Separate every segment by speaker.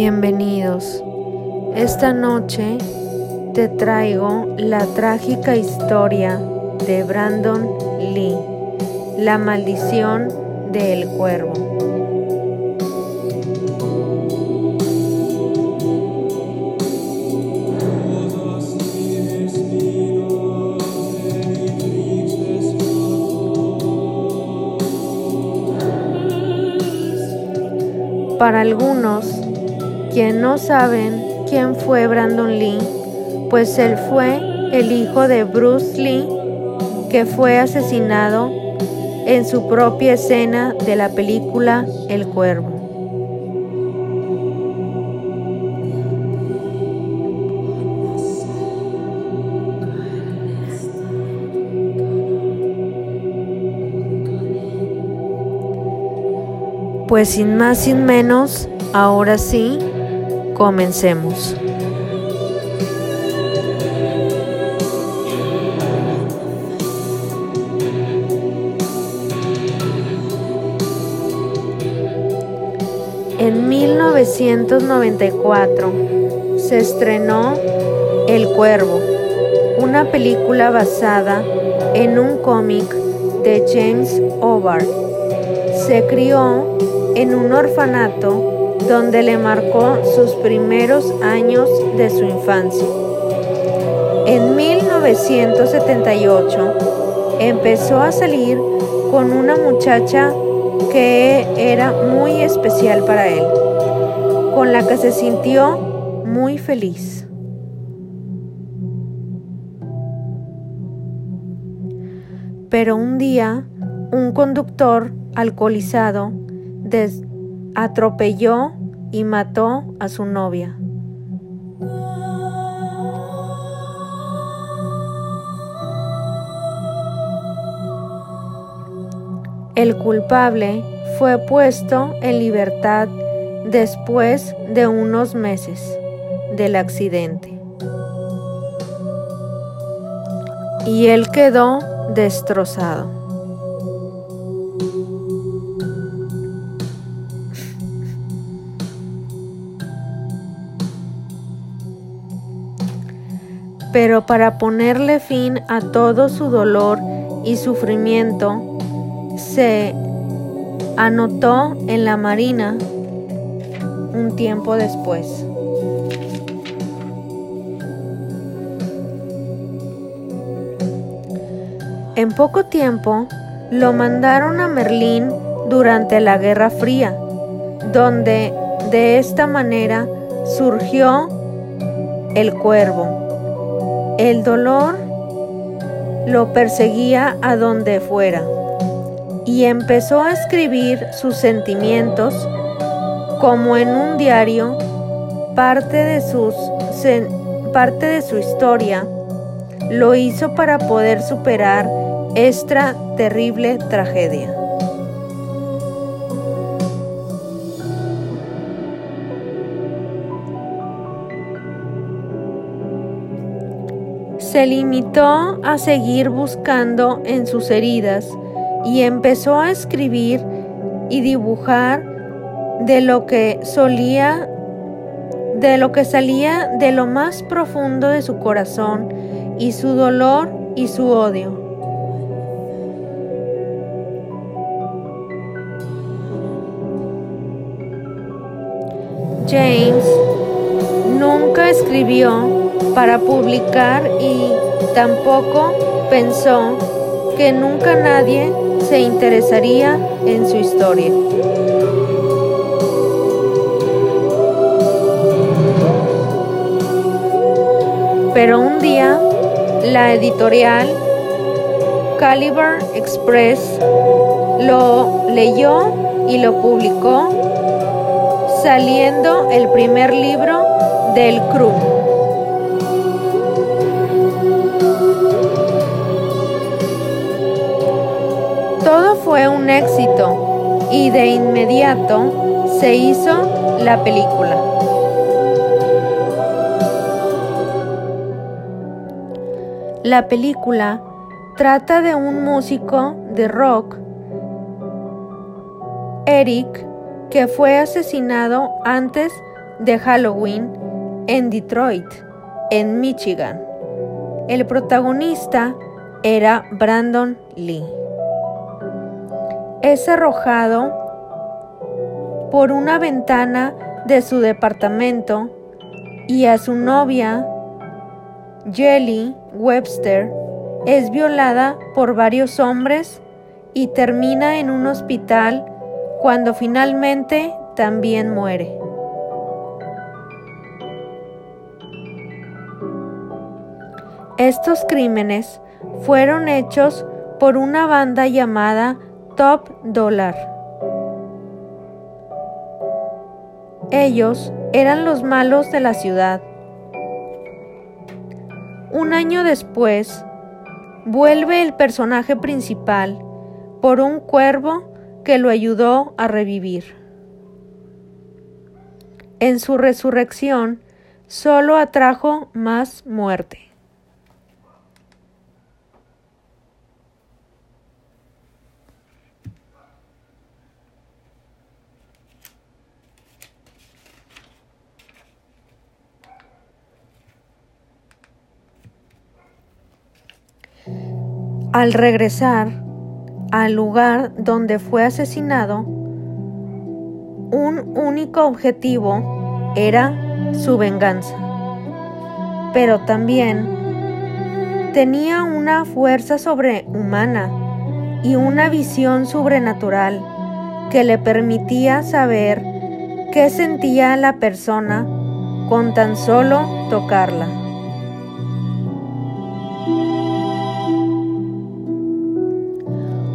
Speaker 1: Bienvenidos. Esta noche te traigo la trágica historia de Brandon Lee, la maldición del cuervo. Para algunos, quienes no saben quién fue Brandon Lee, pues él fue el hijo de Bruce Lee, que fue asesinado en su propia escena de la película El Cuervo. Pues sin más, sin menos, ahora sí, comencemos. En 1994 se estrenó El Cuervo, una película basada en un cómic de James Hobart. Se crió en un orfanato donde le marcó sus primeros años de su infancia. En 1978 empezó a salir con una muchacha que era muy especial para él, con la que se sintió muy feliz. Pero un día, un conductor alcoholizado atropelló y mató a su novia. El culpable fue puesto en libertad después de unos meses del accidente. Y él quedó destrozado. Pero para ponerle fin a todo su dolor y sufrimiento, se anotó en la Marina un tiempo después. En poco tiempo lo mandaron a Merlín durante la Guerra Fría, donde de esta manera surgió el cuervo el dolor lo perseguía a donde fuera y empezó a escribir sus sentimientos como en un diario, parte de, parte de su historia. Lo hizo para poder superar esta terrible tragedia. Se limitó a seguir buscando en sus heridas y empezó a escribir y dibujar de lo que solía de lo que salía de lo más profundo de su corazón y su dolor y su odio. James nunca escribió para publicar y tampoco pensó que nunca nadie se interesaría en su historia. Pero un día, la editorial Caliber Express lo leyó y lo publicó, saliendo el primer libro del Crew. Fue un éxito y de inmediato se hizo la película. La película trata de un músico de rock, Eric, que fue asesinado antes de Halloween en Detroit, en Michigan. El protagonista era Brandon Lee. Es arrojado por una ventana de su departamento y a su novia, Jelly Webster, es violada por varios hombres y termina en un hospital cuando finalmente también muere. Estos crímenes fueron hechos por una banda llamada Top Dollar. Ellos eran los malos de la ciudad. Un año después, vuelve el personaje principal por un cuervo que lo ayudó a revivir. En su resurrección solo atrajo más muerte. Al regresar al lugar donde fue asesinado, un único objetivo era su venganza. Pero también tenía una fuerza sobrehumana y una visión sobrenatural que le permitía saber qué sentía la persona con tan solo tocarla.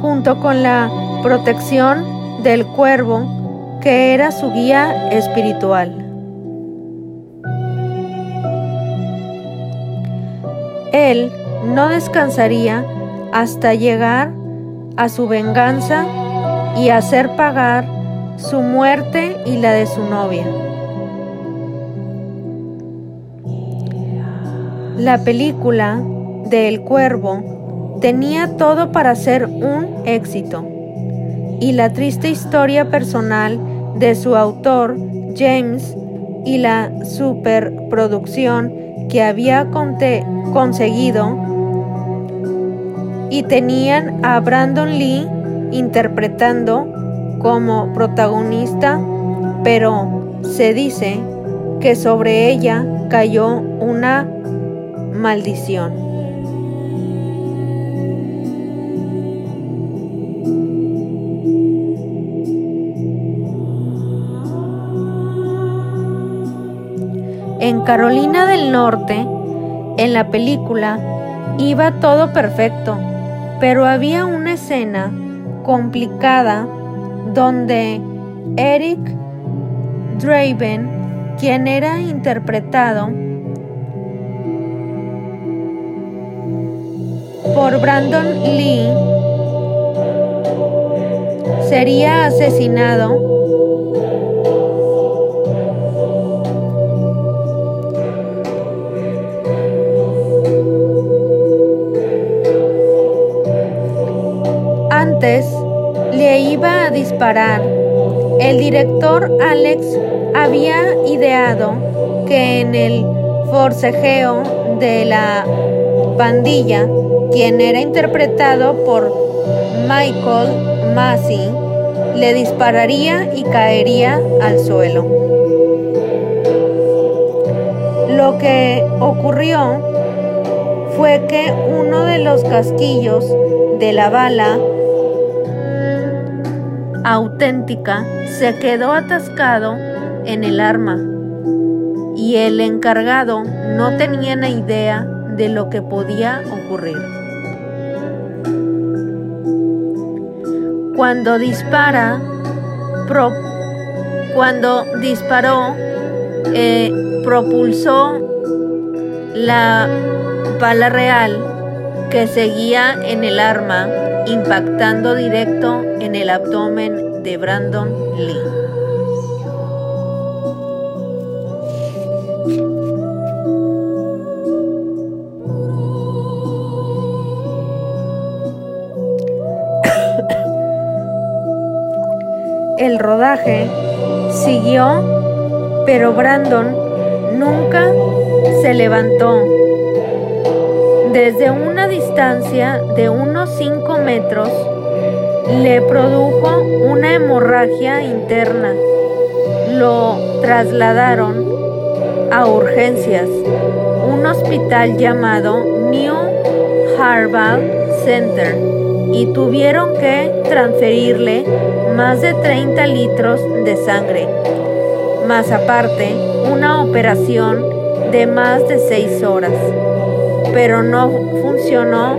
Speaker 1: Junto con la protección del cuervo que era su guía espiritual. Él no descansaría hasta llegar a su venganza y hacer pagar su muerte y la de su novia. La película de El Cuervo Tenía todo para ser un éxito. Y la triste historia personal de su autor, James, y la superproducción que había conseguido y tenían a Brandon Lee interpretando como protagonista, pero se dice que sobre ella cayó una maldición. En Carolina del Norte, en la película, iba todo perfecto, pero había una escena complicada donde Eric Draven, quien era interpretado por Brandon Lee, sería asesinado disparar. El director Alex había ideado que en el forcejeo de la pandilla, quien era interpretado por Michael Massey, le dispararía y caería al suelo. Lo que ocurrió fue que uno de los casquillos de la bala auténtica se quedó atascado en el arma y el encargado no tenía ni idea de lo que podía ocurrir. Cuando dispara, cuando disparó, eh, propulsó la bala real que seguía en el arma impactando directo en el abdomen de Brandon Lee. El rodaje siguió Pero Brandon nunca se levantó. Desde una distancia de unos 5 metros, le produjo una hemorragia interna. Lo trasladaron a urgencias, un hospital llamado New Harvard Center, y tuvieron que transferirle más de 30 litros de sangre, más aparte una operación de más de 6 horas. Pero no funcionó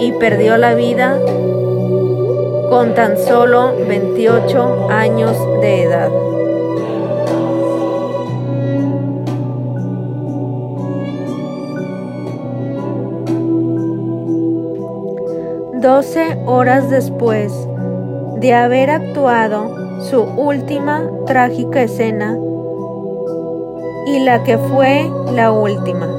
Speaker 1: y perdió la vida con tan solo 28 años de edad. Doce horas después de haber actuado su última trágica escena y la que fue la última.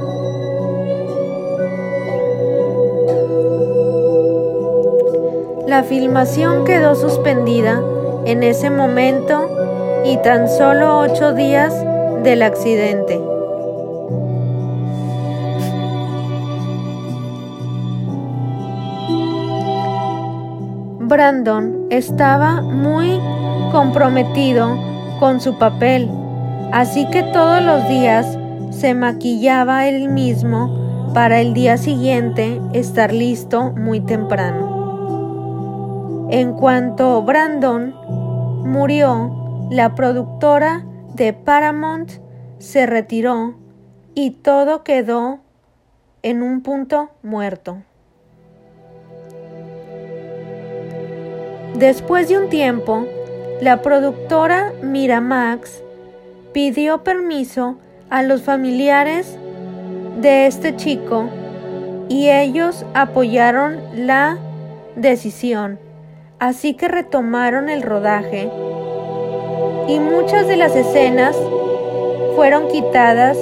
Speaker 1: La filmación quedó suspendida en ese momento y tan solo ocho días del accidente. Brandon estaba muy comprometido con su papel, así que todos los días se maquillaba él mismo para el día siguiente estar listo muy temprano. En cuanto Brandon murió, la productora de Paramount se retiró y todo quedó en un punto muerto. Después de un tiempo, la productora Miramax pidió permiso a los familiares de este chico y ellos apoyaron la decisión. Así que retomaron el rodaje y muchas de las escenas fueron quitadas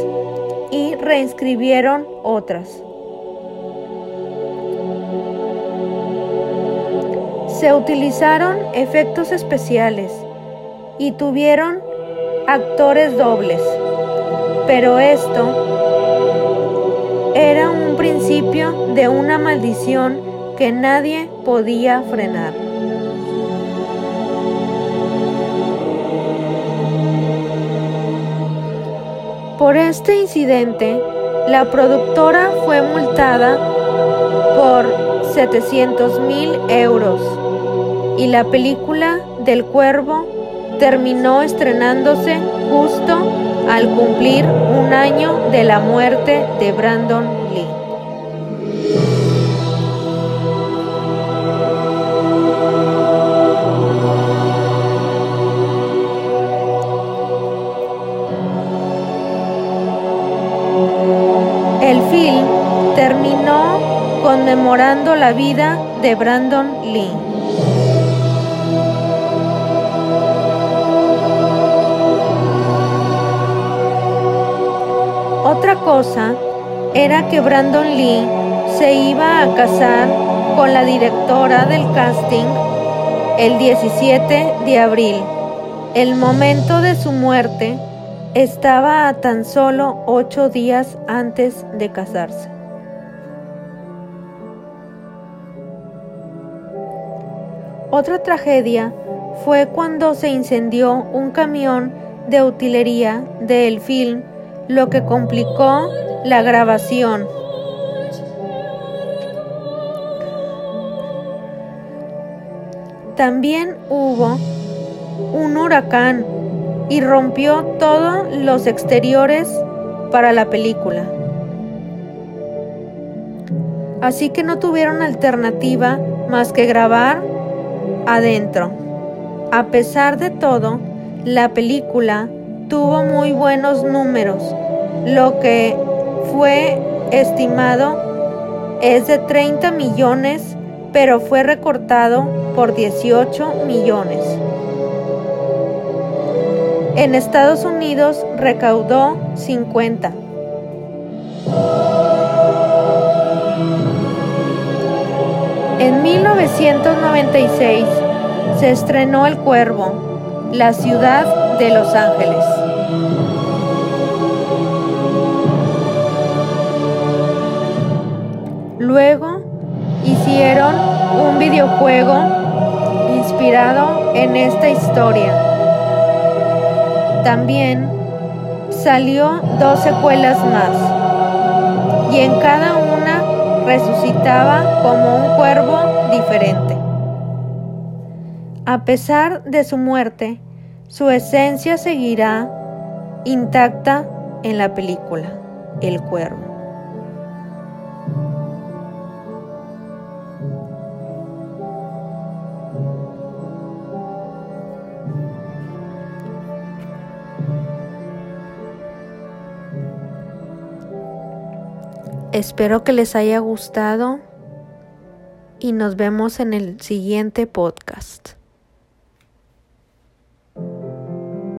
Speaker 1: y reinscribieron otras. Se utilizaron efectos especiales y tuvieron actores dobles, pero esto era un principio de una maldición que nadie podía frenar. Por este incidente, la productora fue multada por 700 mil euros y la película del cuervo terminó estrenándose justo al cumplir un año de la muerte de Brandon Lee. La vida de Brandon Lee. Otra cosa era que Brandon Lee se iba a casar con la directora del casting el 17 de abril. El momento de su muerte estaba a tan solo ocho días antes de casarse. Otra tragedia fue cuando se incendió un camión de utilería del film, lo que complicó la grabación. También hubo un huracán y rompió todos los exteriores para la película. Así que no tuvieron alternativa más que grabar adentro. A pesar de todo, la película tuvo muy buenos números. Lo que fue estimado es de 30 millones, pero fue recortado por 18 millones. En Estados Unidos recaudó 50. En 1996 se estrenó El Cuervo, La ciudad de Los Ángeles. Luego hicieron un videojuego inspirado en esta historia. También salió dos secuelas más y en cada resucitaba como un cuervo diferente. A pesar de su muerte, su esencia seguirá intacta en la película El Cuervo. Espero que les haya gustado y nos vemos en el siguiente podcast.